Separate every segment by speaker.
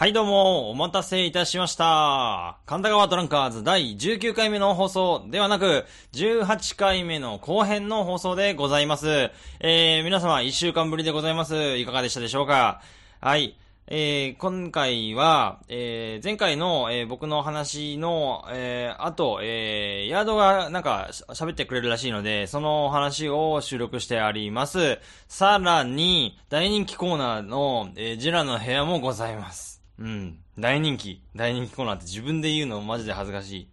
Speaker 1: はいどうも、お待たせいたしました。神田川トランカーズ第19回目の放送ではなく、18回目の後編の放送でございます。えー、皆様1週間ぶりでございます。いかがでしたでしょうか？はい。えー、今回は、えー、前回の、えー、僕の話の、えー、あと、えー、ヤードがなんか喋ってくれるらしいので、その話を収録してあります。さらに、大人気コーナーの、えー、ジラの部屋もございます。うん。大人気。大人気コーナーって自分で言うのマジで恥ずかしい。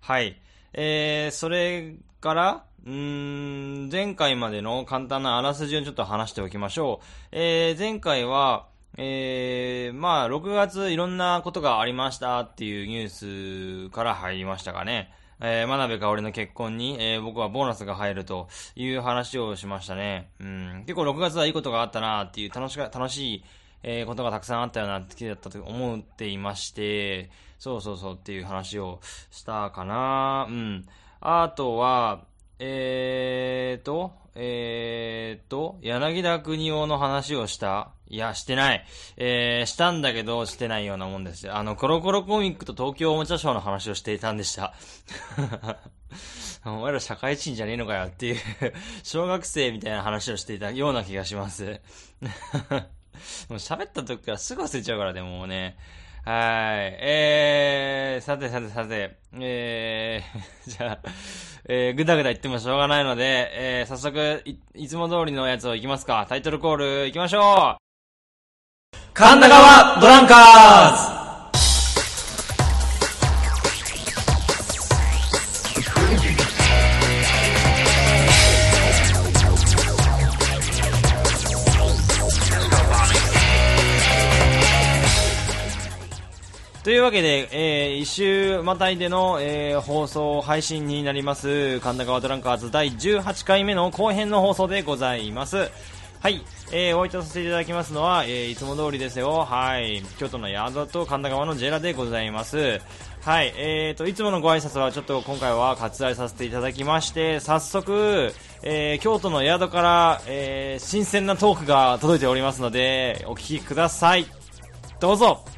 Speaker 1: はい。えー、それから、うん、前回までの簡単なあらすじをちょっと話しておきましょう。えー、前回は、えー、まあ、6月いろんなことがありましたっていうニュースから入りましたかね。えー、真鍋か俺の結婚に、えー、僕はボーナスが入るという話をしましたね。うん。結構6月はいいことがあったなっていう楽しか、楽しい、えー、ことがたくさんあったようなってだったと思っていまして、そうそうそうっていう話をしたかなうん。あとは、えーと、えーと、柳田国夫の話をしたいや、してない。えー、したんだけど、してないようなもんです。あの、コロコロコミックと東京おもちゃショーの話をしていたんでした。お前ら社会人じゃねえのかよっていう、小学生みたいな話をしていたような気がします。もう喋った時からすぐ忘れちゃうからで、もうね。はい。えー、さてさてさて、えー、じゃあ、えー、ぐだぐだ言ってもしょうがないので、えー、早速い、いつも通りのやつをいきますか。タイトルコールいきましょう神田川ドランカーズというわけで、えー、一周またいでの、えー、放送配信になります、神田川ドランカーズ第18回目の後編の放送でございます。はい、えー、お会いさせていただきますのは、えー、いつも通りですよ。はい、京都の宿と神田川のジェラでございます。はい、えーと、いつものご挨拶はちょっと今回は割愛させていただきまして、早速、えー、京都の宿から、えー、新鮮なトークが届いておりますので、お聞きください。どうぞ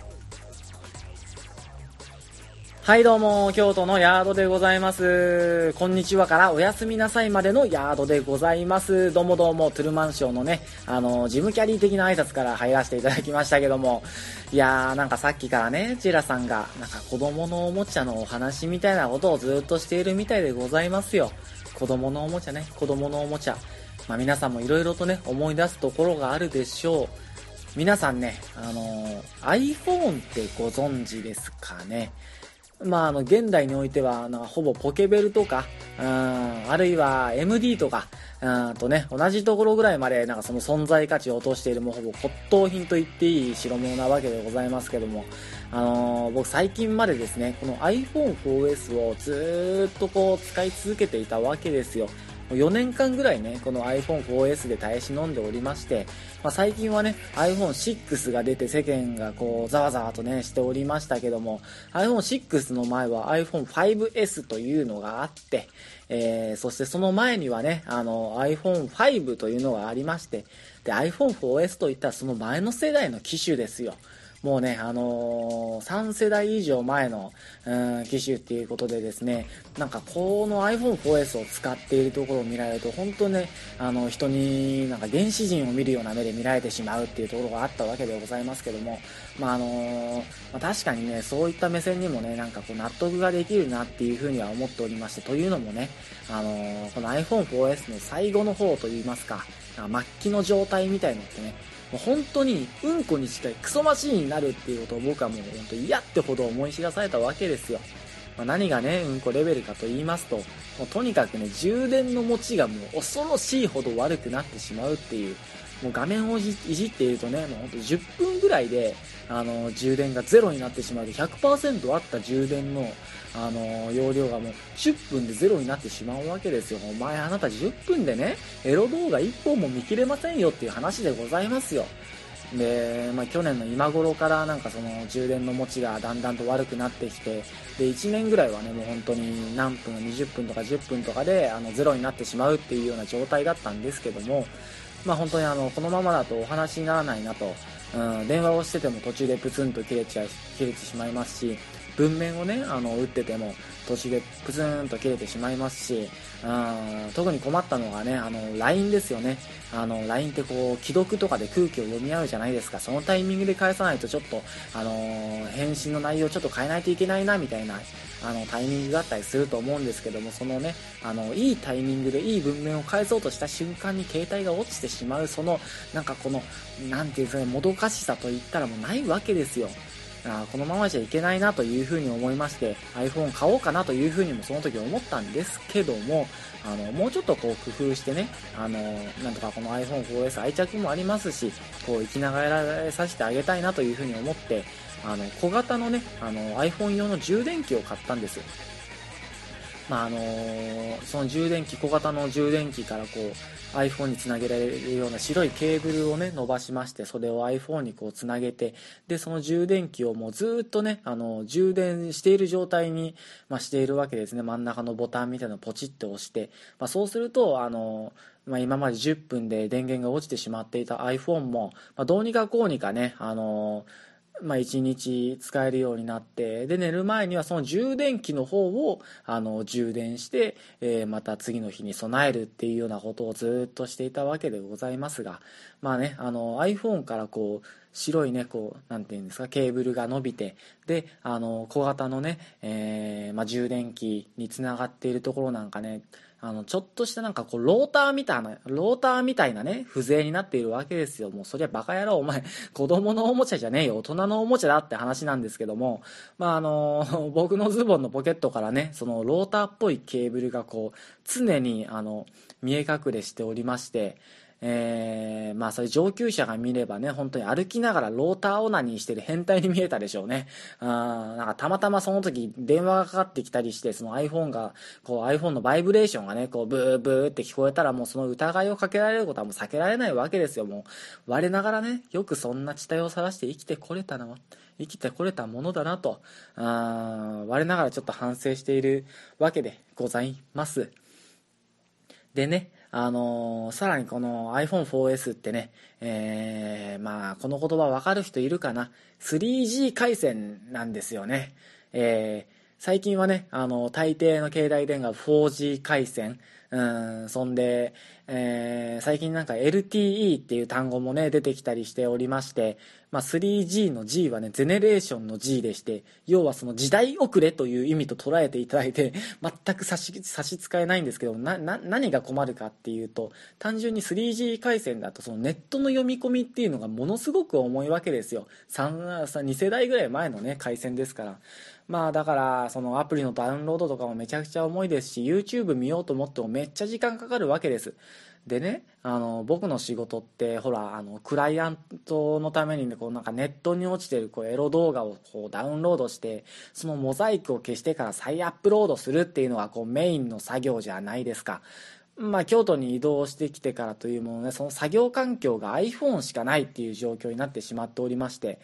Speaker 2: はいどうも、京都のヤードでございます。こんにちはからおやすみなさいまでのヤードでございます。どうもどうも、トゥルマンショーのね、あの、ジムキャリー的な挨拶から入らせていただきましたけども、いやー、なんかさっきからね、ジェラさんが、なんか子供のおもちゃのお話みたいなことをずっとしているみたいでございますよ。子供のおもちゃね、子供のおもちゃ。まあ皆さんも色々とね、思い出すところがあるでしょう。皆さんね、あの iPhone ってご存知ですかね？まあ、あの、現代においては、なんかほぼポケベルとか、うん、あるいは MD とか、うんとね、同じところぐらいまで、なんかその存在価値を落としている、もうほぼ骨董品と言っていい代物なわけでございますけども、あのー僕最近までですね、この iPhone4S をずっとこう使い続けていたわけですよ。4年間ぐらいね、この iPhone4S で耐え忍んでおりまして、まあ、最近はね、iPhone6 が出て世間がこう、ざわざわとね、しておりましたけども、iPhone6 の前は iPhone5S というのがあって、えー、そしてその前にはね、あの、iPhone5 というのがありまして、で、iPhone4S といったらその前の世代の機種ですよ。もうね、あのー3世代以上前の、うん、機種っていうことでですね、なんかこの iPhone4S を使っているところを見られると、本当ね、あの、人になんか原始人を見るような目で見られてしまうっていうところがあったわけでございますけども、まああのーまあ、確かにね、そういった目線にもね、なんかこう納得ができるなっていうふうには思っておりまして、というのもね、あのーこの iPhone4S の最後の方といいますか、末期の状態みたいのってね、もう本当にうんこに近いクソマシーンになるっていうことを僕はもう本当嫌ってほど思い知らされたわけですよ。まあ、何がね、うんこレベルかと言いますと、もうとにかくね、充電の持ちがもう恐ろしいほど悪くなってしまうっていう、もう画面をいじっているとね、もうほんと10分ぐらいで、あの、充電がゼロになってしまうで、100%あった充電の、あの、容量がもう10分でゼロになってしまうわけですよ。お前あなた10分でね、エロ動画1本も見切れませんよっていう話でございますよ。で、まあ、去年の今頃からなんかその充電の持ちがだんだんと悪くなってきて、で、1年ぐらいはね、もう本当に何分、20分とか10分とかで、あの、ゼロになってしまうっていうような状態だったんですけども、まあ本当にあの、このままだとお話にならないなとうん、電話をしてても途中でプツンと切れちゃ切れてしまいますし文面をねあの打ってても途中でプツンと切れてしまいますし、うん、特に困ったのがねあの LINE ですよね。あの LINE ってこう既読とかで空気を読み合うじゃないですか。そのタイミングで返さないとちょっと、あの返信の内容ちょっと変えないといけないなみたいなあのタイミングがあったりすると思うんですけどもそのねあのいいタイミングでいい文面を返そうとした瞬間に携帯が落ちてしまうそのなんかこの何ていうんですかねもどかしさといったらもうないわけですよ。あこのままじゃいけないなというふうに思いまして iPhone 買おうかなというふうにもその時思ったんですけどもあのもうちょっとこう工夫してねあのなんとかこの iPhone4S 愛着もありますしこう生きながらさせてあげたいなというふうに思ってあの小型のねあの iPhone 用の充電器を買ったんですまああのー、その充電器小型の充電器からこう iPhone につなげられるような白いケーブルをね伸ばしましてそれを iPhone にこうつなげてでその充電器をもうずっとねあの充電している状態に、まあ、しているわけですね。真ん中のボタンみたいなのをポチッと押して、まあ、そうするとあのまあ、今まで10分で電源が落ちてしまっていた iPhone も、まあ、どうにかこうにかね、あのーまあ、1日使えるようになってで寝る前にはその充電器の方をあの充電して、えー、また次の日に備えるっていうようなことをずっとしていたわけでございますが、まあね、あの iPhone からこう白いねこうなんていうんですかケーブルが伸びてであの小型のね、えーまあ、充電器につながっているところなんかねあの、ちょっとしたなんかこう、ローターみたいな、ローターみたいなね、風情になっているわけですよ。もうそりゃバカ野郎、お前、子供のおもちゃじゃねえよ、大人のおもちゃだって話なんですけども、まああの、僕のズボンのポケットからね、そのローターっぽいケーブルがこう、常にあの、見え隠れしておりまして、えー、まあそういう上級者が見ればね、本当に歩きながらローターオナニーしてる変態に見えたでしょうね。あなんかたまたまその時電話がかかってきたりして、その iPhone が、こう iPhone のバイブレーションがね、こうブーブーって聞こえたらもうその疑いをかけられることはもう避けられないわけですよ。もう我ながらね、よくそんな地帯を晒して生きてこれたな、生きてこれたものだなと、あ我ながらちょっと反省しているわけでございます。でね、あのー、さらにこの iPhone4S ってね、えー、まあ、この言葉わかる人いるかな ?3G 回線なんですよね。えー、最近はね、あの、大抵の携帯電話 4G 回線、うん、そんで、えー、最近なんか LTE っていう単語もね、出てきたりしておりまして、まあ、3G の G はね、ゼネレーションの G でして、要はその時代遅れという意味と捉えていただいて、全く差し支えないんですけど、な、な、何が困るかっていうと、単純に 3G 回線だとそのネットの読み込みっていうのがものすごく重いわけですよ。3、2世代ぐらい前のね、回線ですから。まあだからそのアプリのダウンロードとかもめちゃくちゃ重いですし YouTube 見ようと思ってもめっちゃ時間かかるわけです。でねあの僕の仕事ってほらあのクライアントのために、ね、こうなんかネットに落ちてるこうエロ動画をこうダウンロードしてそのモザイクを消してから再アップロードするっていうのがこうメインの作業じゃないですか。まあ、京都に移動してきてからというものね、その作業環境が iPhone しかないっていう状況になってしまっておりまして、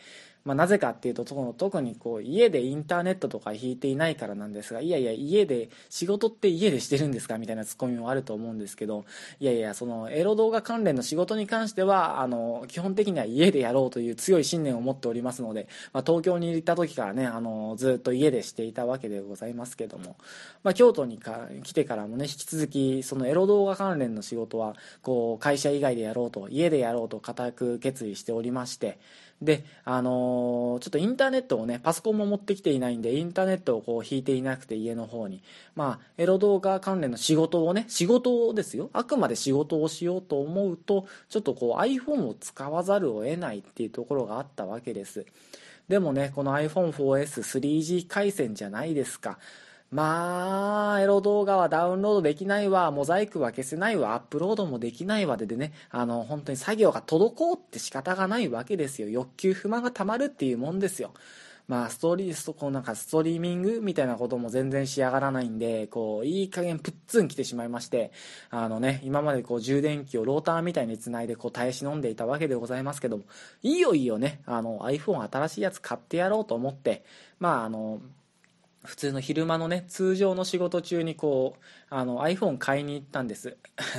Speaker 2: まあ、なぜかっていうと特にこう家でインターネットとか引いていないからなんですがいやいや家で仕事って家でしてるんですかみたいなツッコミもあると思うんですけどいやいやそのエロ動画関連の仕事に関してはあの基本的には家でやろうという強い信念を持っておりますので、まあ、東京に行った時からねあのずっと家でしていたわけでございますけども、まあ、京都にか来てからもね引き続きそのエロ動画関連の仕事はこう会社以外でやろうと家でやろうと固く決意しておりましてで、あのー、ちょっとインターネットをね、パソコンも持ってきていないんで、インターネットをこう引いていなくて家の方に、まあ、エロ動画関連の仕事をね、仕事をですよ。あくまで仕事をしようと思うと、ちょっとこう iPhone を使わざるを得ないっていうところがあったわけです。でもね、この iPhone4S3G 回線じゃないですか。まあ、エロ動画はダウンロードできないわ、モザイクは消せないわ、アップロードもできないわででね、あの、本当に作業が滞って仕方がないわけですよ。欲求不満がたまるっていうもんですよ。まあ、ストーリースト、こうなんかストリーミングみたいなことも全然仕上がらないんで、こう、いい加減プッツン来てしまいまして、あのね、今までこう充電器をローターみたいに繋いでこう耐え忍んでいたわけでございますけども、いいよいいよね、あの iPhone 新しいやつ買ってやろうと思って、まああの、普通の昼間のね、通常の仕事中にこう、あの iPhone 買いに行ったんです。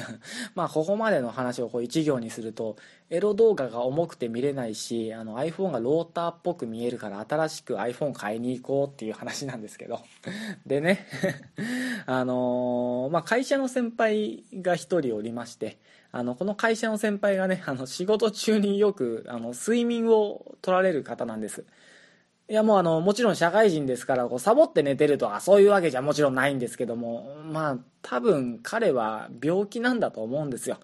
Speaker 2: まあ、ここまでの話をこう一行にすると、エロ動画が重くて見れないし、あの iPhone がローターっぽく見えるから新しく iPhone 買いに行こうっていう話なんですけど。でね、あのー、まあ、会社の先輩が一人おりまして、あの、この会社の先輩がね、あの、仕事中によく、あの、睡眠を取られる方なんです。いやもうあの、もちろん社会人ですから、こう、サボって寝てるとは、そういうわけじゃもちろんないんですけども、まあ、多分彼は病気なんだと思うんですよ。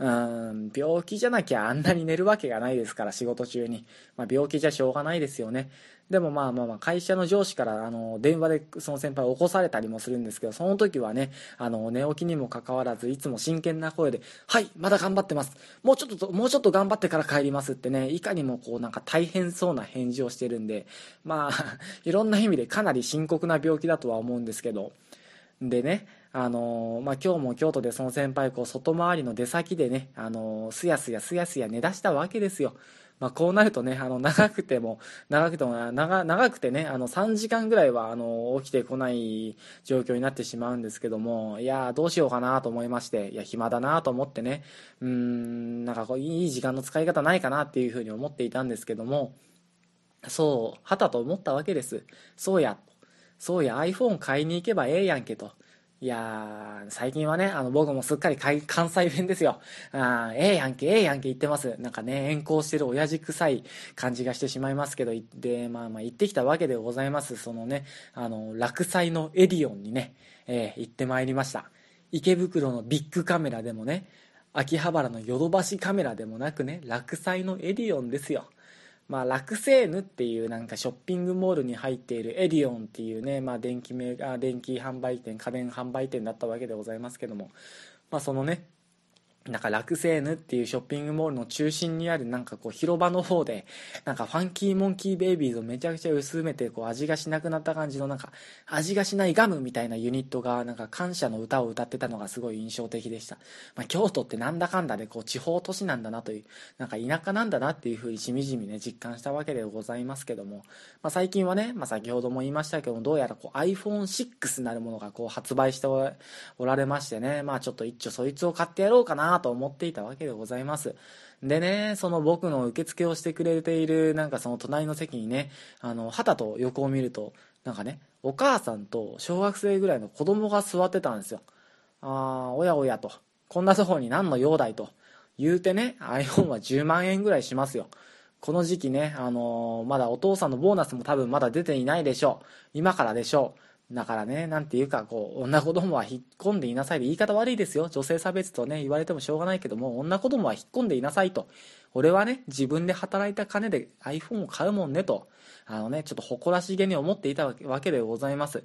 Speaker 2: うん、病気じゃなきゃあんなに寝るわけがないですから、仕事中に。まあ、病気じゃしょうがないですよね。でもまあまあまあ、会社の上司からあの電話でその先輩を起こされたりもするんですけど、その時はね、あの寝起きにもかかわらず、いつも真剣な声で、はい、まだ頑張ってます。もうちょっと、もうちょっと頑張ってから帰りますってね、いかにもこうなんか大変そうな返事をしてるんで、まあ、いろんな意味でかなり深刻な病気だとは思うんですけど、でね、あのまあ、今日も京都でその先輩こう外回りの出先でね、あのすやすやすやすや寝だしたわけですよ。まあ、こうなるとね、あの、長くても、長くても、長、長くてね、あの、3時間ぐらいは、あの、起きてこない状況になってしまうんですけども、いやどうしようかなと思いまして、いや、暇だなと思ってね、うん、なんかこう、いい時間の使い方ないかなっていうふうに思っていたんですけども、そう、はたと思ったわけです。そうや、そうや、iPhone 買いに行けばええやんけと。いやー、最近はね、あの、僕もすっかり関西弁ですよ。あええやんけ、ええやんけ言ってます。なんかね、援交してる親父臭い感じがしてしまいますけど、で、まあまあ行ってきたわけでございます。そのね、あの、葛西のエディオンにね、えー、行ってまいりました。池袋のビックカメラでもね、秋葉原のヨドバシカメラでもなくね、葛西のエディオンですよ。まあ、ラクセーヌっていうなんかショッピングモールに入っているエディオンっていうね、まあ、電気メー電気販売店家電販売店だったわけでございますけども、まあ、そのねなんか楽セーヌっていうショッピングモールの中心にあるなんかこう広場の方でなんかファンキーモンキーベイビーズをめちゃくちゃ薄めてこう味がしなくなった感じのなんか味がしないガムみたいなユニットがなんか感謝の歌を歌ってたのがすごい印象的でした。まあ、京都ってなんだかんだでこう地方都市なんだなという、なんか田舎なんだなっていうふうにしみじみね実感したわけでございますけども、まあ、最近はね、まあ、先ほども言いましたけどもどうやらこう iPhone6 なるものがこう発売しておられましてね、まあちょっと一丁そいつを買ってやろうかなと思っていたわけでございます。でね、その僕の受付をしてくれている、なんかその隣の席にね、あの、旗と横を見ると、なんかね、お母さんと小学生ぐらいの子供が座ってたんですよ。ああ、おやおやと。こんなとこに何の用だいと。言うてね、iPhone は10万円ぐらいしますよ。この時期ね、あのー、まだお父さんのボーナスも多分まだ出ていないでしょう。今からでしょう。だからね、なんていうか、こう、女子供は引っ込んでいなさいで言い方悪いですよ。女性差別とね、言われてもしょうがないけども、女子供は引っ込んでいなさいと。俺はね、自分で働いた金で iPhone を買うもんねと。あのね、ちょっと誇らしげに思っていたわけでございます。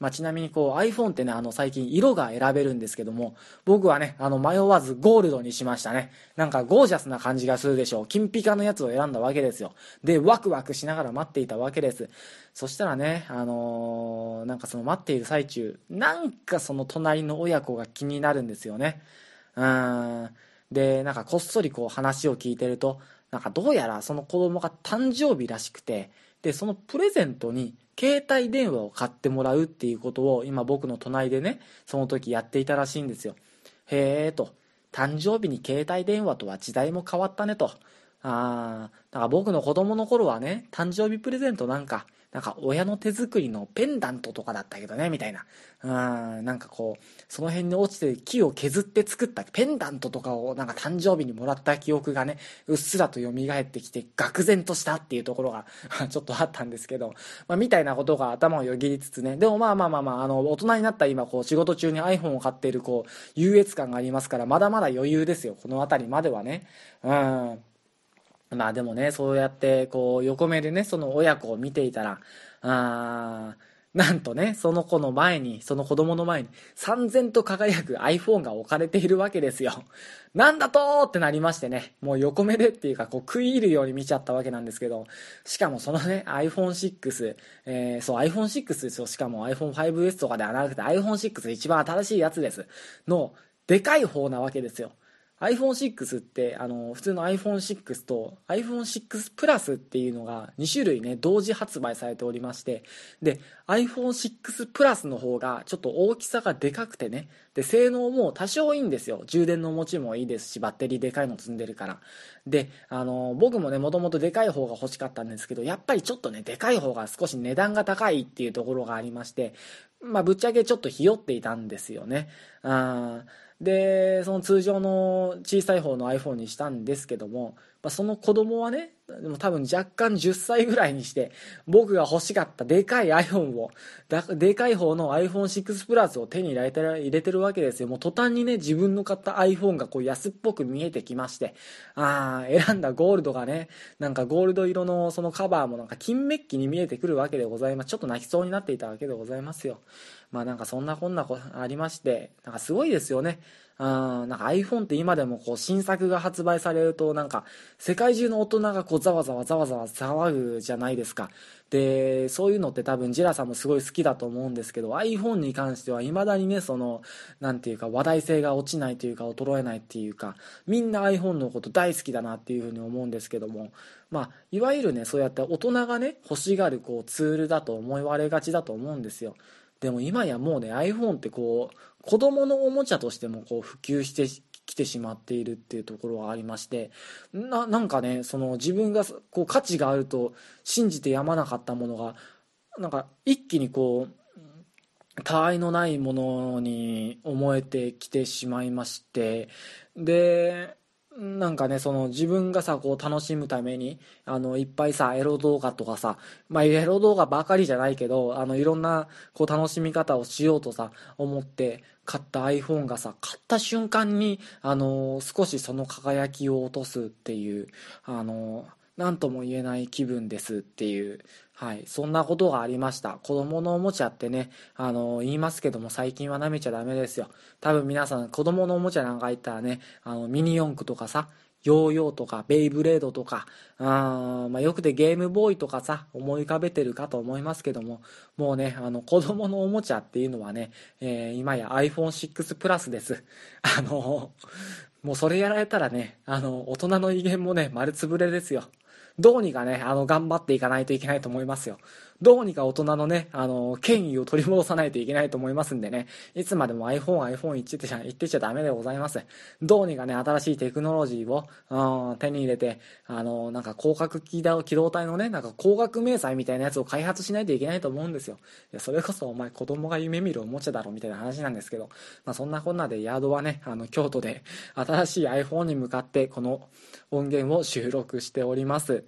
Speaker 2: まあ、ちなみにこう iPhone ってね、あの最近色が選べるんですけども、僕はね、あの迷わずゴールドにしましたね。なんかゴージャスな感じがするでしょう。金ピカのやつを選んだわけですよ。で、ワクワクしながら待っていたわけです。そしたらね、あのー、なんかその待っている最中、なんかその隣の親子が気になるんですよね。うん。で、なんかこっそりこう話を聞いてると、なんかどうやらその子供が誕生日らしくて、で、そのプレゼントに携帯電話を買ってもらうっていうことを今僕の隣でね、その時やっていたらしいんですよ。へえと、誕生日に携帯電話とは時代も変わったねと。ああ、だから僕の子供の頃はね、誕生日プレゼントなんか、なんか親の手作りのペンダントとかだったけどね、みたいな。うん、なんかこう、その辺に落ちて木を削って作ったペンダントとかをなんか誕生日にもらった記憶がね、うっすらと蘇ってきて、愕然としたっていうところが ちょっとあったんですけど、まあ、みたいなことが頭をよぎりつつね、でもまあまあまあまあ、あの、大人になった今、こう、仕事中に iPhone を買っている、こう、優越感がありますから、まだまだ余裕ですよ、この辺りまではね。うん。まあでもね、そうやってこう横目でね、その親子を見ていたら、あなんとね、その子の前に、その子供の前に、三千と輝く iPhone が置かれているわけですよ。なんだとーってなりましてね、もう横目でっていうか、こう食い入るように見ちゃったわけなんですけど、しかもそのね、iPhone6、えー、そう iPhone6 ですよ。しかも iPhone5S とかではなくて iPhone6 一番新しいやつです。の、でかい方なわけですよ。iPhone6 ってあの普通の iPhone6 と iPhone6 プラスっていうのが2種類ね同時発売されておりましてで iPhone6 プラスの方がちょっと大きさがでかくてねで性能も多少いいんですよ。充電の持ちもいいですしバッテリーでかいの積んでるから。であの僕もねもともとでかい方が欲しかったんですけどやっぱりちょっとねでかい方が少し値段が高いっていうところがありましてまあぶっちゃけちょっとひよっていたんですよね。あで、その通常の小さい方の iPhone にしたんですけども、まあ、その子供はね、でも多分若干10歳ぐらいにして、僕が欲しかったでかい iPhone を、でかい方の iPhone6 プラスを手に入れてる入れてるわけですよ。もう途端にね、自分の買った iPhone がこう安っぽく見えてきまして、ああ、選んだゴールドがね、なんかゴールド色のそのカバーもなんか金メッキに見えてくるわけでございます。ちょっと泣きそうになっていたわけでございますよ。まあなんかそんなこんなこありまして、なんかすごいですよね。うん、なんか iPhone って今でもこう新作が発売されるとなんか世界中の大人がこうざわざわざわざわ騒ぐじゃないですか。で、そういうのって多分ジラさんもすごい好きだと思うんですけど iPhone に関しては未だにね、その、なんていうか話題性が落ちないというか衰えないっていうか、みんな iPhone のこと大好きだなっていうふうに思うんですけども、まあ、いわゆるね、そうやって大人がね、欲しがるこうツールだと思われがちだと思うんですよ。でも今やもうね iPhone ってこう子供のおもちゃとしてもこう普及してきてしまっているっていうところはありましてななんかねその自分がこう価値があると信じてやまなかったものがなんか一気にこう他愛のないものに思えてきてしまいましてでなんかね、その自分がさ、こう楽しむために、あの、いっぱいさ、エロ動画とかさ、まあ、エロ動画ばかりじゃないけど、あの、いろんな、こう楽しみ方をしようとさ、思って買った iPhone がさ、買った瞬間に、あの、少しその輝きを落とすっていう、あの、何とも言えない気分ですっていう、はい、そんなことがありました。子供のおもちゃってね、あの、言いますけども最近は舐めちゃダメですよ。多分皆さん子供のおもちゃなんか言ったらね、あの、ミニ四駆とかさ、ヨーヨーとか、ベイブレードとか、あまあ、よくてゲームボーイとかさ、思い浮かべてるかと思いますけども、もうね、あの、子供のおもちゃっていうのはね、えー、今や iPhone6 プラスです。あの、もうそれやられたらね、あの、大人の威厳もね、丸つぶれですよ。どうにかね、あの、頑張っていかないといけないと思いますよ。どうにか大人のね、あの、権威を取り戻さないといけないと思いますんでね、いつまでも iPhone、iPhone 言ってちゃ、言ってちゃダメでございます。どうにかね、新しいテクノロジーを、うん、手に入れて、あの、なんか広角機動機動隊のね、なんか光学迷彩みたいなやつを開発しないといけないと思うんですよ。いや、それこそお前子供が夢見るおもちゃだろみたいな話なんですけど、まあそんなこんなでヤードはね、あの、京都で新しい iPhone に向かってこの音源を収録しております。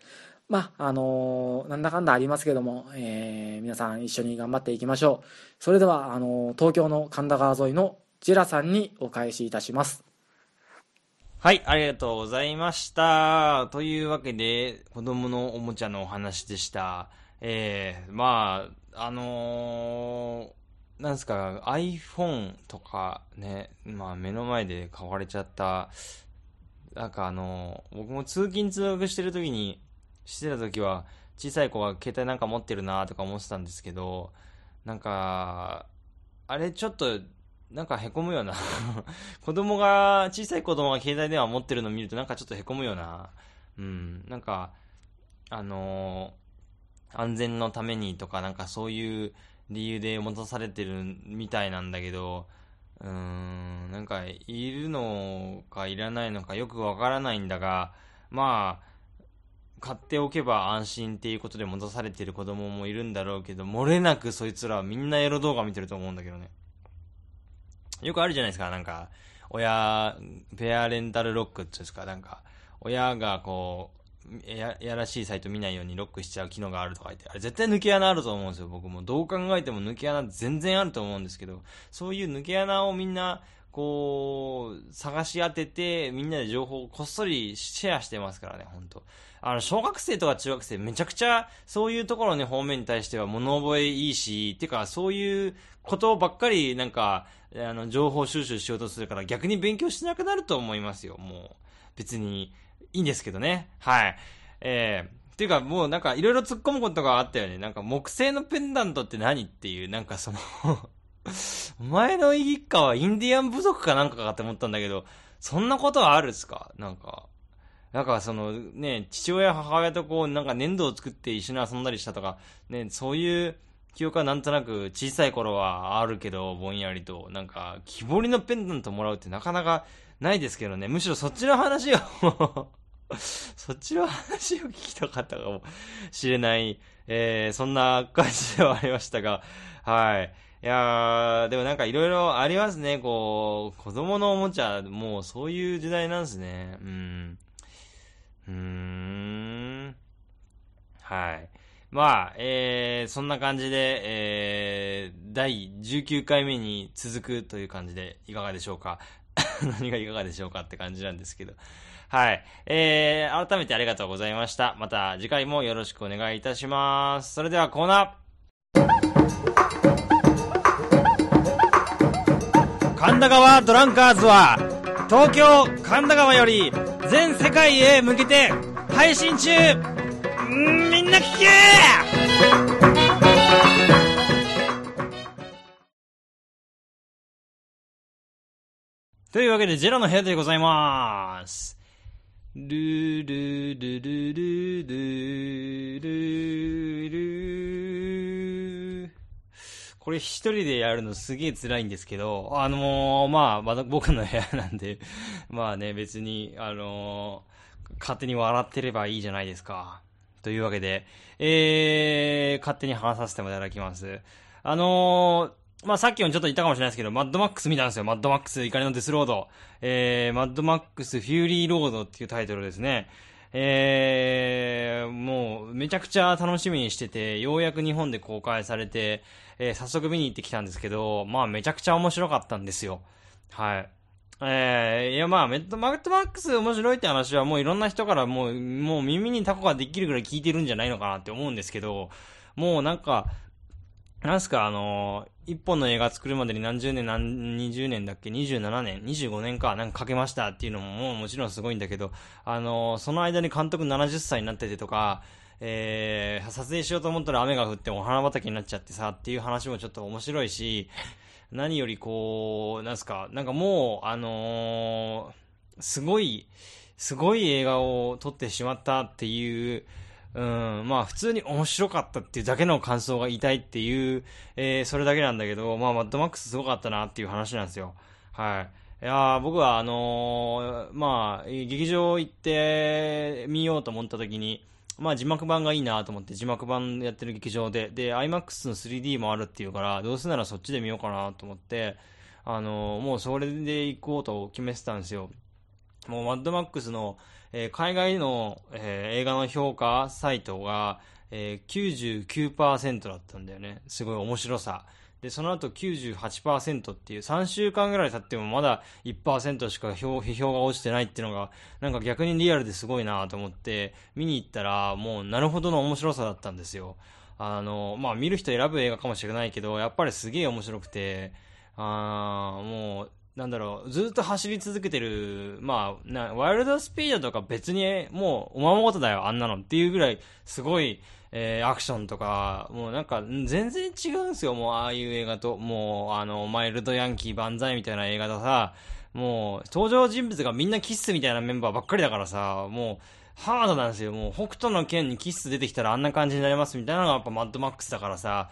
Speaker 2: まあ、あのー、なんだかんだありますけども、えー、皆さん一緒に頑張っていきましょう。それでは、あのー、東京の神田川沿いのジェラさんにお返しいたします。
Speaker 1: はい、ありがとうございました。というわけで、子供のおもちゃのお話でした。えー、まあ、あのー、なんですか、iPhone とかね、まあ目の前で買われちゃった、なんかあの、僕も通勤通学してる時に、してた時は、小さい子が携帯なんか持ってるなとか思ってたんですけど、なんか、あれちょっと、なんか凹むよな。子供が、小さい子供が携帯電話持ってるの見るとなんかちょっと凹むよな。うん、なんか、あのー、安全のためにとかなんかそういう理由で持たされてるみたいなんだけど、うーん、なんか、いるのかいらないのかよくわからないんだが、まあ、買っておけば安心っていうことで戻されてる子供もいるんだろうけど、漏れなくそいつらはみんなエロ動画見てると思うんだけどね。よくあるじゃないですか、なんか、親、ペアレンタルロックっていうんですか、なんか、親がこう、ややらしいサイト見ないようにロックしちゃう機能があるとか言って、あれ絶対抜け穴あると思うんですよ、僕も。どう考えても抜け穴全然あると思うんですけど、そういう抜け穴をみんな、こう、探し当てて、みんなで情報をこっそりシェアしてますからね、本当あの、小学生とか中学生、めちゃくちゃ、そういうところの方面に対しては物覚えいいし、てか、そういうことばっかり、なんか、あの、情報収集しようとするから、逆に勉強しなくなると思いますよ、もう。別に、いいんですけどね。はい。えー、ていうか、もうなんか、いろいろ突っ込むことがあったよね。なんか、木製のペンダントって何っていう、なんかその お前の一家はインディアン部族かなんかかって思ったんだけど、そんなことはあるっすか？なんか。なんかそのね、父親母親とこうなんか粘土を作って一緒に遊んだりしたとか、ね、そういう記憶はなんとなく小さい頃はあるけど、ぼんやりと、なんか木彫りのペンダントもらうってなかなかないですけどね、むしろそっちの話を そっちの話を聞きたかったかもしれない、えー、そんな感じではありましたが、はい。いやー、でもなんかいろいろありますね、こう、子供のおもちゃ、もうそういう時代なんですね。うん。うーん。はい。まあ、えー、そんな感じで、えー、第19回目に続くという感じでいかがでしょうか？何がいかがでしょうかって感じなんですけど。はい。えー、改めてありがとうございました。また次回もよろしくお願いいたします。それではコーナー。神田川ドランカーズは、東京神田川より全世界へ向けて配信中。みんな聞けというわけで、ジェラの部屋でございます。ルールールルルルルルこれ一人でやるのすげえ辛いんですけど、あのー、まあ、まだ僕の部屋なんで、まあね、別に、あのー、勝手に笑ってればいいじゃないですか。というわけで、えー、勝手に話させてもいただきます。あのー、まあ、さっきもちょっと言ったかもしれないですけど、マッドマックス見たんですよ。マッドマックス怒りのデスロード。えー、マッドマックスフューリーロードっていうタイトルですね。えー、もう、めちゃくちゃ楽しみにしてて、ようやく日本で公開されて、えー、早速見に行ってきたんですけど、まあ、めちゃくちゃ面白かったんですよ。はい。えー、いやまあ、メット、マットマックス面白いって話はもういろんな人からもう、もう耳にタコができるぐらい聞いてるんじゃないのかなって思うんですけど、もうなんか、なんすか、あのー、一本の映画作るまでに何十年、何、二十年だっけ ?27 年 ?25 年か？なんかかけましたっていうのももうもちろんすごいんだけど、あのー、その間に監督70歳になっててとか、えー、撮影しようと思ったら雨が降ってお花畑になっちゃってさっていう話もちょっと面白いし、何よりこう、なんすか、なんかもう、あのー、すごい、すごい映画を撮ってしまったっていう、うん、まあ普通に面白かったっていうだけの感想が言いたいっていう、えー、それだけなんだけど、まあマッドマックスすごかったなっていう話なんですよ。はい。いや僕はあのー、まあ、劇場行って見ようと思った時に、まあ字幕版がいいなと思って字幕版やってる劇場で、で、IMAX の 3D もあるっていうから、どうせならそっちで見ようかなと思って、あのー、もうそれで行こうと決めてたんですよ。もうマッドマックスの、えー、海外の、えー、映画の評価サイトが、えー、99%だったんだよね。すごい面白さ。で、その後98%っていう3週間ぐらい経ってもまだ1%しか批評が落ちてないっていうのが、なんか逆にリアルですごいなと思って、見に行ったらもうなるほどの面白さだったんですよ。あの、まあ見る人選ぶ映画かもしれないけど、やっぱりすげえ面白くて、あーもう、なんだろう、ずっと走り続けてる、まあ、な、ワイルドスピードとか別に、もう、おままごとだよ、あんなのっていうぐらい、すごい、えー、アクションとか、もうなんか、全然違うんですよ、もう、ああいう映画と。もう、あの、マイルドヤンキー万歳みたいな映画とさ、もう、登場人物がみんなキッスみたいなメンバーばっかりだからさ、もう、ハードなんですよ。もう、北斗の剣にキッス出てきたらあんな感じになりますみたいなのがやっぱマッドマックスだからさ、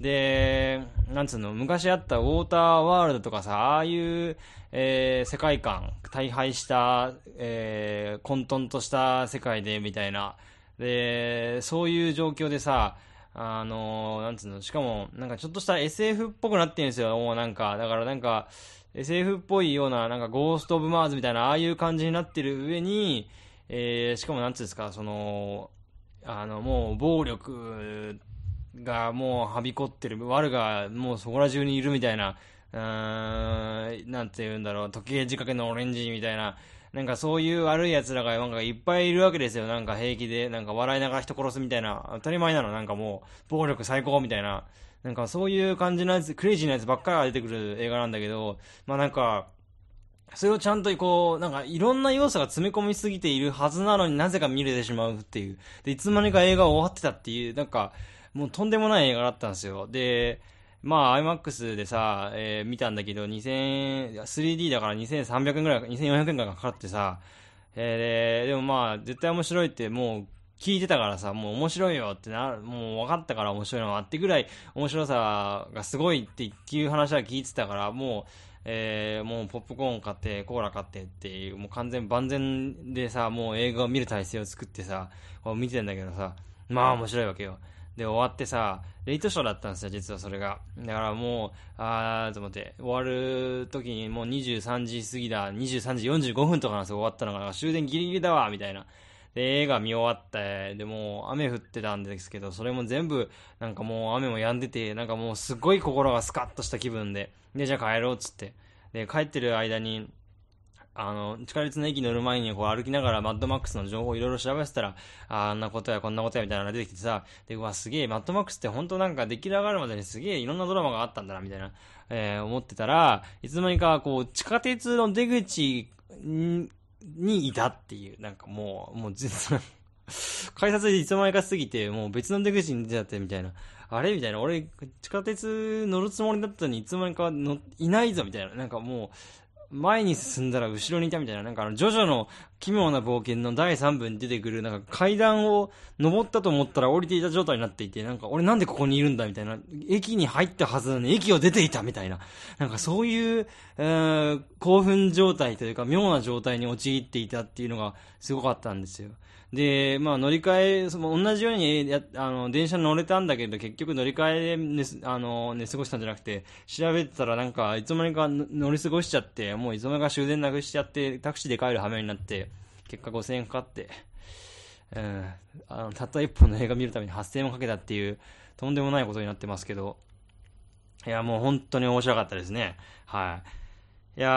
Speaker 1: で、なんつうの、昔あったウォーターワールドとかさ、ああいう、えー、世界観、大敗した、えー、混沌とした世界で、みたいな、で、そういう状況でさ、あのー、なんつうの、しかも、なんかちょっとした SF っぽくなってるんですよ、もうなんか、だからなんか、SF っぽいような、なんかゴースト・オブ・マーズみたいな、ああいう感じになってる上に、えー、しかもなんつうんですか、その、あの、もう暴力がもうはびこってる、悪がもうそこら中にいるみたいな、うーん、なんて言うんだろう、時計仕掛けのオレンジみたいな、なんかそういう悪い奴らがなんかいっぱいいるわけですよ。なんか平気で、なんか笑いながら人殺すみたいな、当たり前なの。なんかもう、暴力最高みたいな。なんかそういう感じのやつ、クレイジーなやつばっかりが出てくる映画なんだけど、まあなんか、それをちゃんとこう、なんかいろんな要素が詰め込みすぎているはずなのになぜか見れてしまうっていう。で、いつまにか映画終わってたっていう、なんか、もうとんでもない映画だったんですよ。で、まあ、IMAX でさ、えー、見たんだけど、2000、3D だから2300円ぐらい、2400円ぐらいかかってさ、えー、でもまあ、絶対面白いってもう聞いてたからさ、もう面白いよってな、もう分かったから面白いのあってぐらい面白さがすごいっていう話は聞いてたから、もう、えー、もうポップコーン買って、コーラ買ってっていう、もう完全万全でさ、もう映画を見る体制を作ってさ、こう見てんだけどさ、まあ面白いわけよ。で、終わってさ、レイトショーだったんですよ、実はそれが。だからもう、あーと思って、終わる時にもう23時過ぎだ、23時45分とかなんですよ、終わったのが、終電ギリギリだわ、みたいな。で、映画見終わって、で、も雨降ってたんですけど、それも全部、なんかもう雨も止んでて、なんかもうすごい心がスカッとした気分で、で、じゃあ帰ろうっつって。で、帰ってる間に、あの、地下鉄の駅乗る前にこう歩きながらマッドマックスの情報をいろいろ調べてたら、あんなことやこんなことやみたいなのが出てきてさ、で、うわ、すげえ、マッドマックスって本当なんか出来上がるまでにすげえいろんなドラマがあったんだな、みたいな、えー、思ってたら、いつの間にかこう、地下鉄の出口ににいたっていう、なんかもう、もう全然改札でいつの間にか過ぎて、もう別の出口に出ちゃってみたいな。あれみたいな。俺、地下鉄乗るつもりだったのにいつの間にかのいないぞみたいな。なんかもう、前に進んだら後ろにいたみたいな、なんかあの、ジョジョの奇妙な冒険の第3部に出てくる、なんか階段を登ったと思ったら降りていた状態になっていて、なんか俺なんでここにいるんだみたいな、駅に入ったはずなのに駅を出ていたみたいな、なんかそういう、えー、興奮状態というか妙な状態に陥っていたっていうのがすごかったんですよ。で、まあ乗り換え、その同じようにや、あの、電車に乗れたんだけど、結局乗り換えで寝、あの、寝過ごしたんじゃなくて、調べてたらなんか、いつの間にか乗り過ごしちゃって、もういつの間にか終電なくしちゃって、タクシーで帰る羽目になって、結果5000円かかって、うん、あの、たった一本の映画見るために8000円もかけたっていう、とんでもないことになってますけど、いや、もう本当に面白かったですね。はい。いや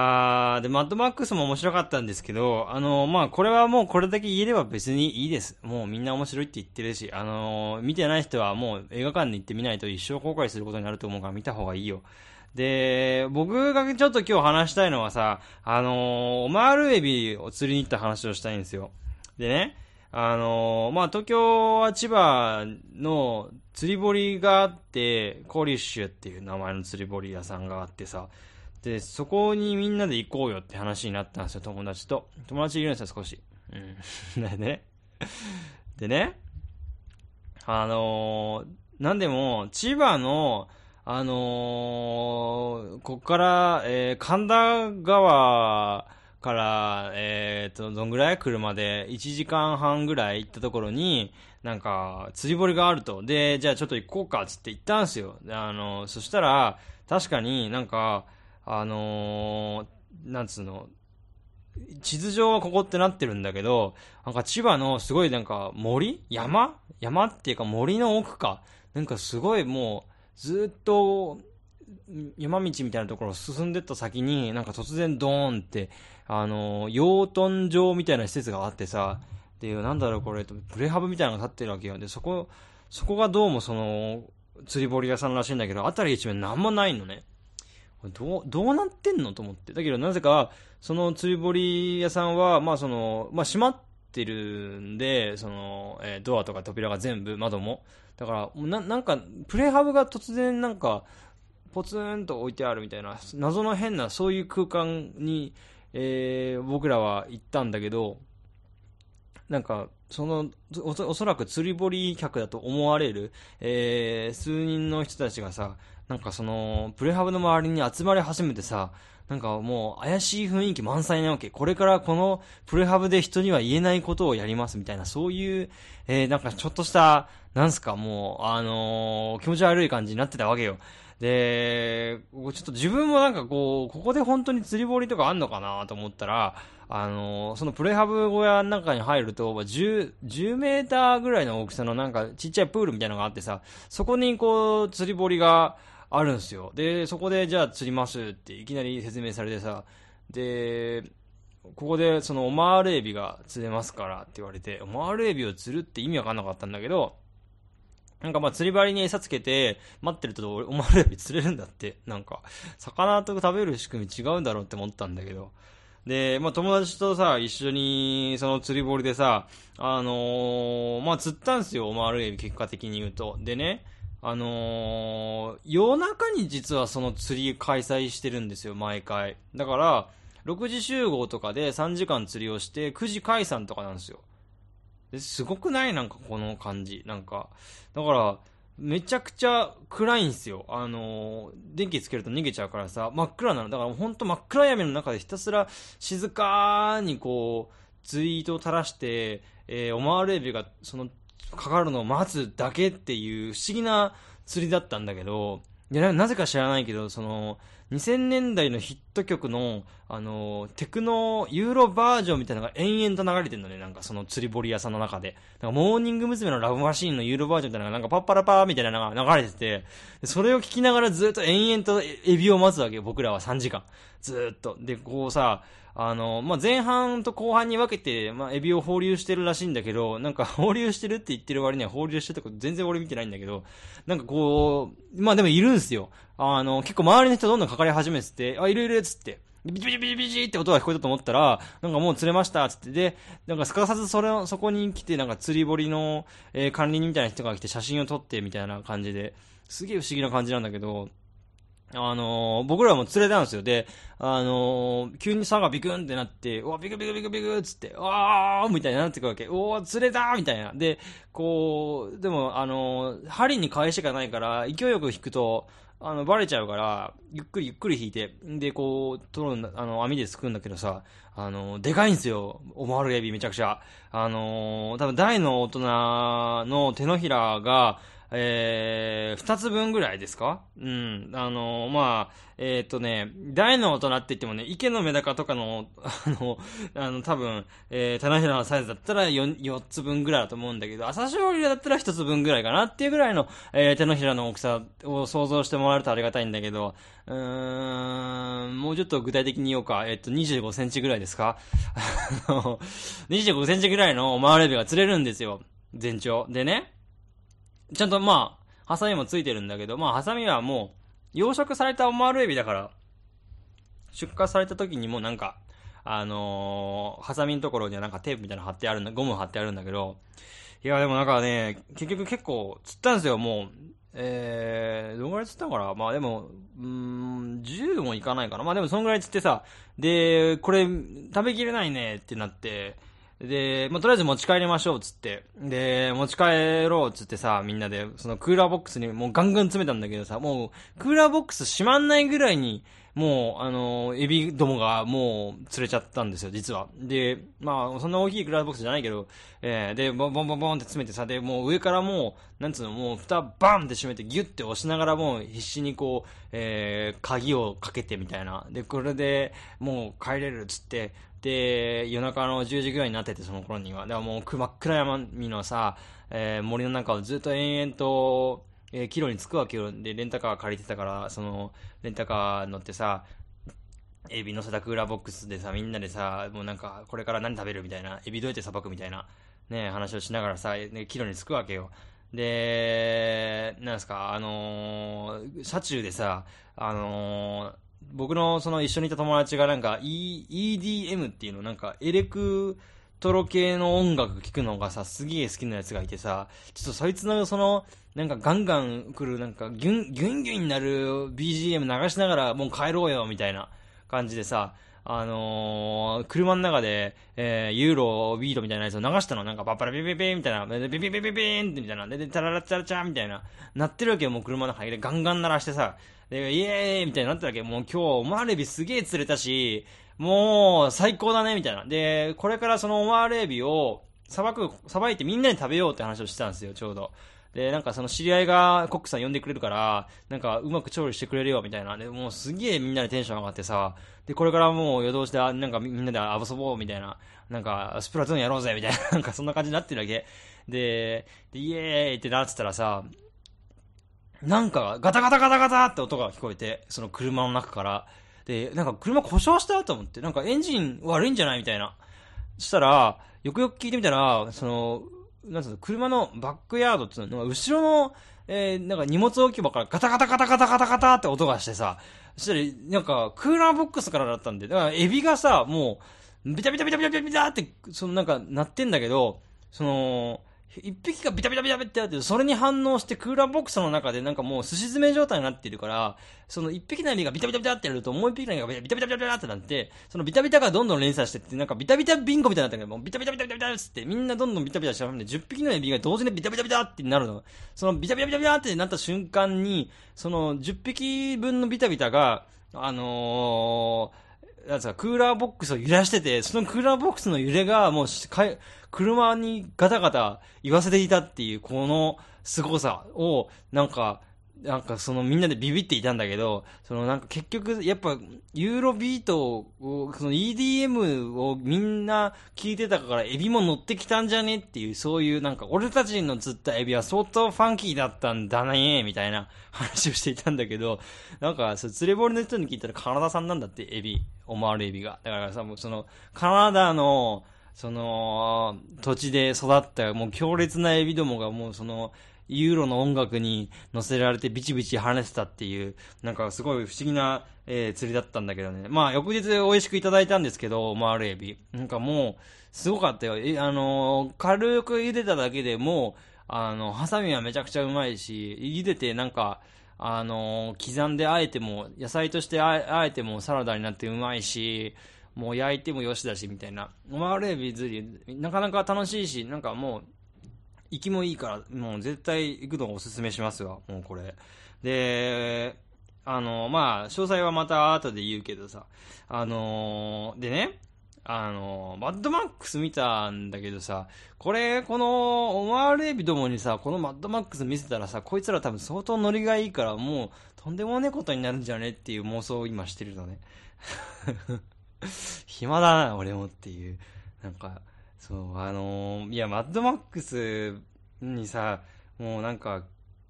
Speaker 1: ー、で、マッドマックスも面白かったんですけど、あのー、まあ、これはもうこれだけ言えれば別にいいです。もうみんな面白いって言ってるし、あのー、見てない人はもう映画館に行ってみないと一生後悔することになると思うから見た方がいいよ。で、僕がちょっと今日話したいのはさ、あのー、オマールエビを釣りに行った話をしたいんですよ。でね、あのまあ、東京は千葉の釣り堀があって、コリッシュっていう名前の釣り堀屋さんがあってさ、で、そこにみんなで行こうよって話になったんですよ、友達と。友達いるんですよ、少し。うん。でね。でね。あのー、なんでも、千葉の、あのー、こっから、えー、神田川から、えー、と、どんぐらい？車で1時間半ぐらい行ったところに、なんか、釣り堀があると。で、じゃあちょっと行こうか、つって行ったんですよ。あの、そしたら、確かになんか、あのー、なんつうの、地図上はここってなってるんだけど、なんか千葉のすごいなんか森？山？山っていうか森の奥か？なんかすごいもう、ずっと、山道みたいなところを進んでった先に、なんか突然ドーンって、あのー、養豚場みたいな施設があってさ、で、なんだろうこれ、プレハブみたいなのが立ってるわけよ。で、そこ、そこがどうもその、釣り堀屋さんらしいんだけど、辺り一面なんもないのね。どう、どうなってんのと思って。だけどなぜか、その釣り堀屋さんは、まあその、まあ閉まってるんで、その、えー、ドアとか扉が全部、窓も。だから、な、なんか、プレハブが突然なんか、ポツンと置いてあるみたいな、謎の変な、そういう空間に、えー、僕らは行ったんだけど、なんか、そのお、そらく釣り堀客だと思われる、えー、数人の人たちがさ、なんかその、プレハブの周りに集まり始めてさ、なんかもう怪しい雰囲気満載なわけ。これからこのプレハブで人には言えないことをやりますみたいな、そういう、えー、なんかちょっとした、なんすか、もう、あのー、気持ち悪い感じになってたわけよ。で、ちょっと自分もなんかこう、ここで本当に釣り堀とかあんのかなと思ったら、あの、そのプレハブ小屋の中に入ると、10、10メーターぐらいの大きさのなんかちっちゃいプールみたいなのがあってさ、そこにこう、釣り堀が、あるんですよ。で、そこでじゃあ釣りますっていきなり説明されてさ、で、ここでそのオマールエビが釣れますからって言われて、オマールエビを釣るって意味わかんなかったんだけど、なんかまあ釣り針に餌つけて待ってるとオマールエビ釣れるんだって。なんか、魚と食べる仕組み違うんだろうって思ったんだけど。で、まあ友達とさ、一緒にその釣り堀でさ、あのー、まあ釣ったんすよ、オマールエビ結果的に言うと。でね、あのー、夜中に実はその釣り開催してるんですよ、毎回。だから、6時集合とかで3時間釣りをして、9時解散とかなんですよ。すごくない？なんかこの感じ。なんか、だから、めちゃくちゃ暗いんですよ。あのー電気つけると逃げちゃうからさ、真っ暗なの。だからほんと真っ暗闇の中でひたすら静かにこう、ツイートを垂らして、えーオマールエビがその、かかるのを待つだけっていう不思議な釣りだったんだけど、いやなぜか知らないけど、その、2000年代のヒット曲の、あの、テクノ、ユーロバージョンみたいなのが延々と流れてるのね、なんかその釣り堀屋さんの中で。なんかモーニング娘。のラブマシーンのユーロバージョンみたいなのがなんかパッパラパーみたいなのが流れてて、それを聞きながらずっと延々とエビを待つわけよ、僕らは3時間。ずっと。で、こうさ、あの、まあ、前半と後半に分けて、まあ、エビを放流してるらしいんだけど、なんか放流してるって言ってる割には放流してると全然俺見てないんだけど、なんかこう、まあ、でもいるんすよ。あの、結構周りの人どんどんかかり始めてて、あ、いるいるっつって。ビチビチビチビチって音が聞こえたと思ったら、なんかもう釣れましたっつって、で、なんかすかさずそれを、そこに来て、なんか釣り堀の、えー管理人みたいな人が来て写真を撮ってみたいな感じで、すげえ不思議な感じなんだけど、あのー僕らも釣れたんですよ。で、あのー急に差がビクンってなって、うわ、ビクビクビクビクっつって、うわーみたいになってくるわけ。おー、釣れたみたいな。で、こう、でも、あのー針に返しがないから、勢いよく引くと、あの、バレちゃうから、ゆっくりゆっくり引いて、で、こう、取るんだ、あの、網ですくんだけどさ、あの、でかいんですよ。オマールエビめちゃくちゃ。あのー多分大の大人の手のひらが、えー、二つ分ぐらいですか？うん。あのーまあ、えっ、とね、大の大人って言ってもね、池のメダカとかの、あの、あの、多分、えー、手のひらのサイズだったら 4, 4つ分ぐらいだと思うんだけど、朝青龍だったら1つ分ぐらいかなっていうぐらいの、えー、手のひらの大きさを想像してもらえるとありがたいんだけど、うーん、もうちょっと具体的に言おうか。えっと、25センチぐらいですか？あの ?25 センチぐらいのオマールエビが釣れるんですよ。全長。でね、ちゃんとまあ、ハサミもついてるんだけど、まあ、ハサミはもう、養殖されたオマールエビだから、出荷された時にもなんか、あのーハサミのところにはなんかテープみたいなの貼ってあるんだ、ゴム貼ってあるんだけど、いや、でもなんかね、結局結構釣ったんですよ、もう。えー、どんぐらい釣ったのかな？まあでも、うん、10もいかないかな？まあでもそんぐらい釣ってさ、で、これ、食べきれないねってなって、で、まあ、とりあえず持ち帰りましょう、つって。で、持ち帰ろう、つってさ、みんなで、そのクーラーボックスにもうガンガン詰めたんだけどさ、もう、クーラーボックス閉まんないぐらいに、もう、あの、エビどもがもう釣れちゃったんですよ、実は。で、まあ、そんな大きいクーラーボックスじゃないけど、えー、で、ボンボンボンボンって詰めてさ、で、もう上からもう、なんつうの、もう蓋バンって閉めてギュッて押しながらもう必死にこう、えー、鍵をかけてみたいな。で、これでもう帰れるっつって、で、夜中の10時ぐらいになってて、その頃には。だからもう真っ暗闇のさ、えー森の中をずっと延々と、えー、キロに着くわけよ。で、レンタカー借りてたから、その、レンタカー乗ってさ、エビ乗せたクーラーボックスでさ、みんなでさ、もうなんか、これから何食べるみたいな、エビどうやってさばくみたいな、ね、話をしながらさ、ね、キロに着くわけよ。で、なんすか、あのー車中でさ、あのー僕のその一緒にいた友達がなんか、e、EDM っていうの、なんかエレクトロ系の音楽聴くのがさ、すげえ好きなやつがいてさ、ちょっとそいつのその、なんかガンガン来る、なんかギュン、ギュンギュンになる BGM 流しながらもう帰ろうよ、みたいな感じでさ、あのー、車の中で、えー、ユーロビートみたいなやつを流したの、なんかパッパラピピピみたいな、でピピピピピーンってみたいな、で、で、タララチャラチャみたいな、なってるわけよ、もう車の中でガンガン鳴らしてさ、で、イエーイみたいになってるわけよ、もう今日、オマールエビすげえ釣れたし、もう、最高だね、みたいな。で、これからそのオマールエビを、さばく、さばいてみんなで食べようって話をしてたんですよ、ちょうど。で、なんかその知り合いがコックさん呼んでくれるから、なんかうまく調理してくれるよみたいな。で、もうすげえみんなでテンション上がってさ、で、これからもう夜通しで、なんかみんなで遊ぼうみたいな、なんかスプラトゥーンやろうぜみたいな、なんかそんな感じになってるわけ。で、でイエーイってなってたらさ、なんかガタガタガタガタって音が聞こえて、その車の中から。で、なんか車故障したと思って、なんかエンジン悪いんじゃないみたいな。そしたら、よくよく聞いてみたら、その、なんつうの、車のバックヤードっていうのは、後ろの、えー、なんか荷物置き場からガタガタガタガタガタガタって音がしてさ、そしたら、なんか、クーラーボックスからだったんで、だから、エビがさ、もう、ビタビタビタビタビタビタって、そのなんか、鳴ってんだけど、その、一匹がビタビタビタビタって、それに反応してクーラーボックスの中でなんかもう寿司詰め状態になってるから、その一匹のエビがビタビタビタってやると、もう一匹のエビがビタビタビタビタってなって、そのビタビタがどんどん連鎖してって、なんかビタビタビンゴみたいになったけど、もうビタビタビタビタビタって、みんなどんどんビタビタしちゃうんで、10匹のエビが同時にビタビタビタってなるの。そのビタビタビタビタってなった瞬間に、その10匹分のビタビタが、あのー、なんですか、クーラーボックスを揺らしてて、そのクーラーボックスの揺れがもうか、車にガタガタ言わせていたっていう、この凄さを、なんか、なんかそのみんなでビビっていたんだけど、そのなんか結局やっぱユーロビートを、その EDM をみんな聞いてたからエビも乗ってきたんじゃねっていう、そういうなんか俺たちの釣ったエビは相当ファンキーだったんだね、みたいな話をしていたんだけど、なんかそ釣り堀の人に聞いたらカナダ産なんだってエビ、オマールエビが。だからさ、もうそのカナダのその、土地で育った、もう強烈なエビどもがもうその、ユーロの音楽に乗せられてビチビチ跳ねてたっていう、なんかすごい不思議な、えー、釣りだったんだけどね。まあ、翌日美味しくいただいたんですけど、マールエビ。なんかもう、すごかったよ。え、あのー軽く茹でただけでもう、あの、ハサミはめちゃくちゃうまいし、茹でてなんか、あのー刻んであえても、野菜としてあえてもサラダになってうまいし、もう焼いてもよしだし、みたいな。マールエビ釣り、なかなか楽しいし、なんかもう、行きもいいから、もう絶対行くのをおすすめしますわ、もうこれ。で、あの、まあ、詳細はまた後で言うけどさ、あのでね、あのマッドマックス見たんだけどさ、これ、この、オマールエビどもにさ、このマッドマックス見せたらさ、こいつら多分相当ノリがいいから、もう、とんでもねえことになるんじゃねっていう妄想を今してるのね。暇だな、俺もっていう。なんか、そう、あのーいや、マッドマックスにさ、もうなんか、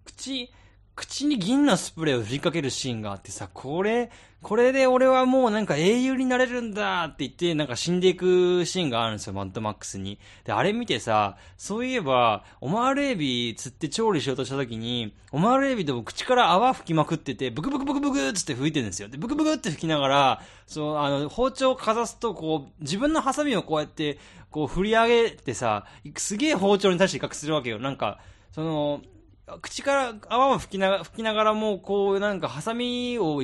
Speaker 1: 口、口に銀のスプレーを振りかけるシーンがあってさ、これ、これで俺はもうなんか英雄になれるんだって言って、なんか死んでいくシーンがあるんですよ、マッドマックスに。で、あれ見てさ、そういえば、オマールエビ釣って調理しようとした時に、オマールエビでも口から泡吹きまくってて、ブクブクブクブクっつって吹いてるんですよ。で、ブクブクって吹きながら、そう、あの、包丁をかざすと、こう、自分のハサミをこうやって、こう振り上げてさ、すげえ包丁に対して威嚇するわけよ。なんか、その、口から泡を吹きなが吹きながらも、こう、なんか、ハサミを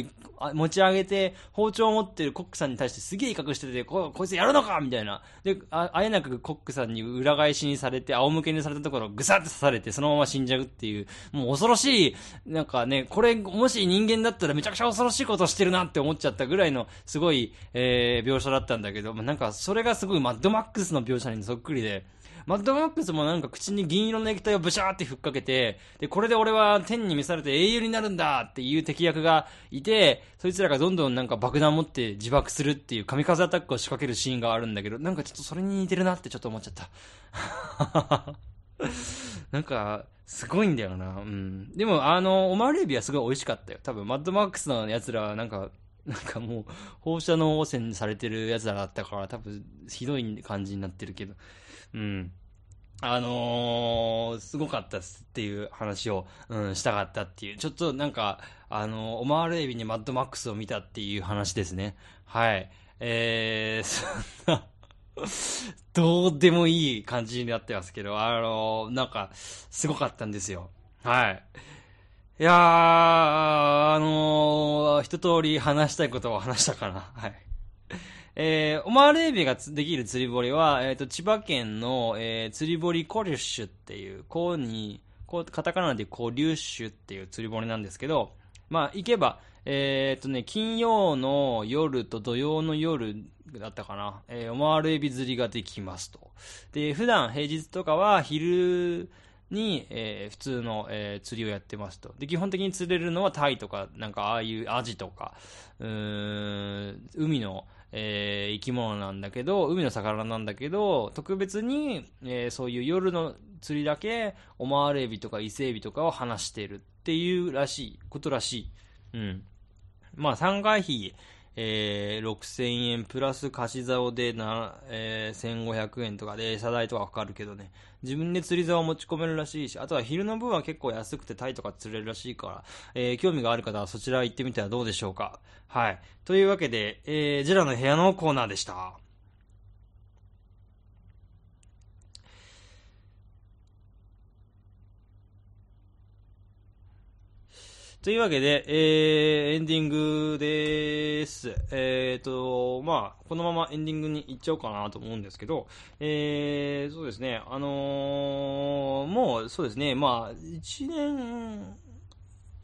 Speaker 1: 持ち上げて、包丁を持ってるコックさんに対してすげえ威嚇してて、ここいつやるのかみたいな。で、あ、あえなくコックさんに裏返しにされて、仰向けにされたところをぐさって刺されて、そのまま死んじゃうっていう、もう恐ろしい、なんかね、これ、もし人間だったらめちゃくちゃ恐ろしいことしてるなって思っちゃったぐらいの、すごい、えー、描写だったんだけど、まあなんか、それがすごいマッドマックスの描写にそっくりで、マッドマックスもなんか口に銀色の液体をブシャーってふっかけて、で、これで俺は天に召されて英雄になるんだっていう敵役がいて、そいつらがどんどんなんか爆弾持って自爆するっていう神風アタックを仕掛けるシーンがあるんだけど、なんかちょっとそれに似てるなってちょっと思っちゃった。なんか、すごいんだよな。うん。でも、あの、オマールエビはすごい美味しかったよ。多分、マッドマックスのやつらはなんか、なんかもう、放射能汚染されてるやつらだったから、多分、ひどい感じになってるけど。うん。あのー、すごかったっすっていう話を、うん、したかったっていう。ちょっとなんか、あのーオマールエビにマッドマックスを見たっていう話ですね。はい。えー、そんな、どうでもいい感じになってますけど、あのーなんか、すごかったんですよ。はい。いやー、あのー一通り話したいことを話したかな。はい。えー、オマールエビができる釣り堀は、えっ、と、千葉県の、えー、釣り堀コリュッシュっていう、こうに、こう、カタカナでコリュッシュっていう釣り堀なんですけど、まあ、行けば、えっ、とね、金曜の夜と土曜の夜だったかな、えー、オマールエビ釣りができますと。で、普段平日とかは昼、に、えー普通の、えー釣りをやってますと。で、基本的に釣れるのはタイとか、なんかああいうアジとか、うーん、海の、えー生き物なんだけど、海の魚なんだけど、特別に、えーそういう夜の釣りだけ、オマールエビとか伊勢エビとかを話してるっていうらしい、ことらしい。うん。まあ、参加費、えー、6000円プラス貸し竿でな、えー、1500円とかで餌代とかかかるけどね、自分で釣り竿を持ち込めるらしいし、あとは昼の分は結構安くてタイとか釣れるらしいから、えー、興味がある方はそちら行ってみたらどうでしょうか。はい。というわけで、えー、ジェラの部屋のコーナーでした。というわけで、えー、エンディングでーす。えーと、まあ、このままエンディングに行っちゃおうかなと思うんですけど、えー、そうですね、あのーもう、そうですね、まあ、1年、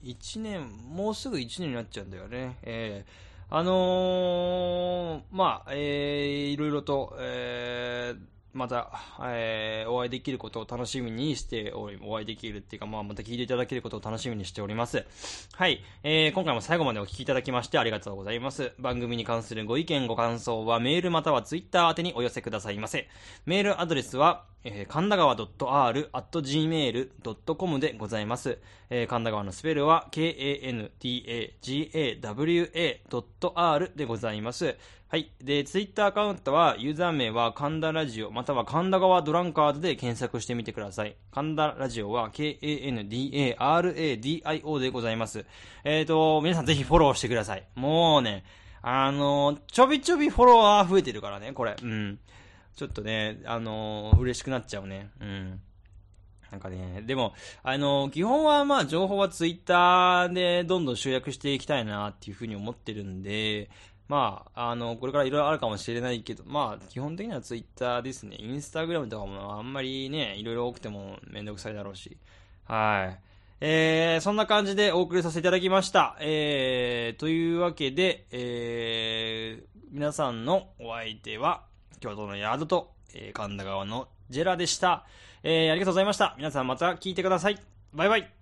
Speaker 1: 1年、もうすぐ1年になっちゃうんだよね。えーあのーまあ、えー、いろいろと、えー、また、えー、お会いできることを楽しみにしており、お会いできるっていうか、まあ、また聞いていただけることを楽しみにしております。はい。えー、今回も最後までお聞きいただきましてありがとうございます。番組に関するご意見、ご感想はメールまたはツイッター宛てにお寄せくださいませ。メールアドレスは、えー、神田川 .r.gmail.com でございます。えー、神田川のスペルは kandagawa.r でございます。はい。で、ツイッターアカウントは、ユーザー名は神田ラジオ、または神田川ドランカーズで検索してみてください。神田ラジオは k-a-n-d-a-r-a-d-i-o でございます。えっ、と、皆さんぜひフォローしてください。もうね、あのちょびちょびフォロワー増えてるからね、これ。うん。ちょっとね、あの嬉しくなっちゃうね。うん。なんかね、でも、あの基本はまあ情報はツイッターでどんどん集約していきたいなっていうふうに思ってるんで、まあ、あの、これからいろいろあるかもしれないけど、まあ、基本的にはツイッターですね。インスタグラムとかもあんまりね、いろいろ多くてもめんどくさいだろうし。はい。えー、そんな感じでお送りさせていただきました。えー、というわけで、えー、皆さんのお相手は、京都のヤードと、えー、神田川のジェラでした。えー、ありがとうございました。皆さんまた聞いてください。バイバイ。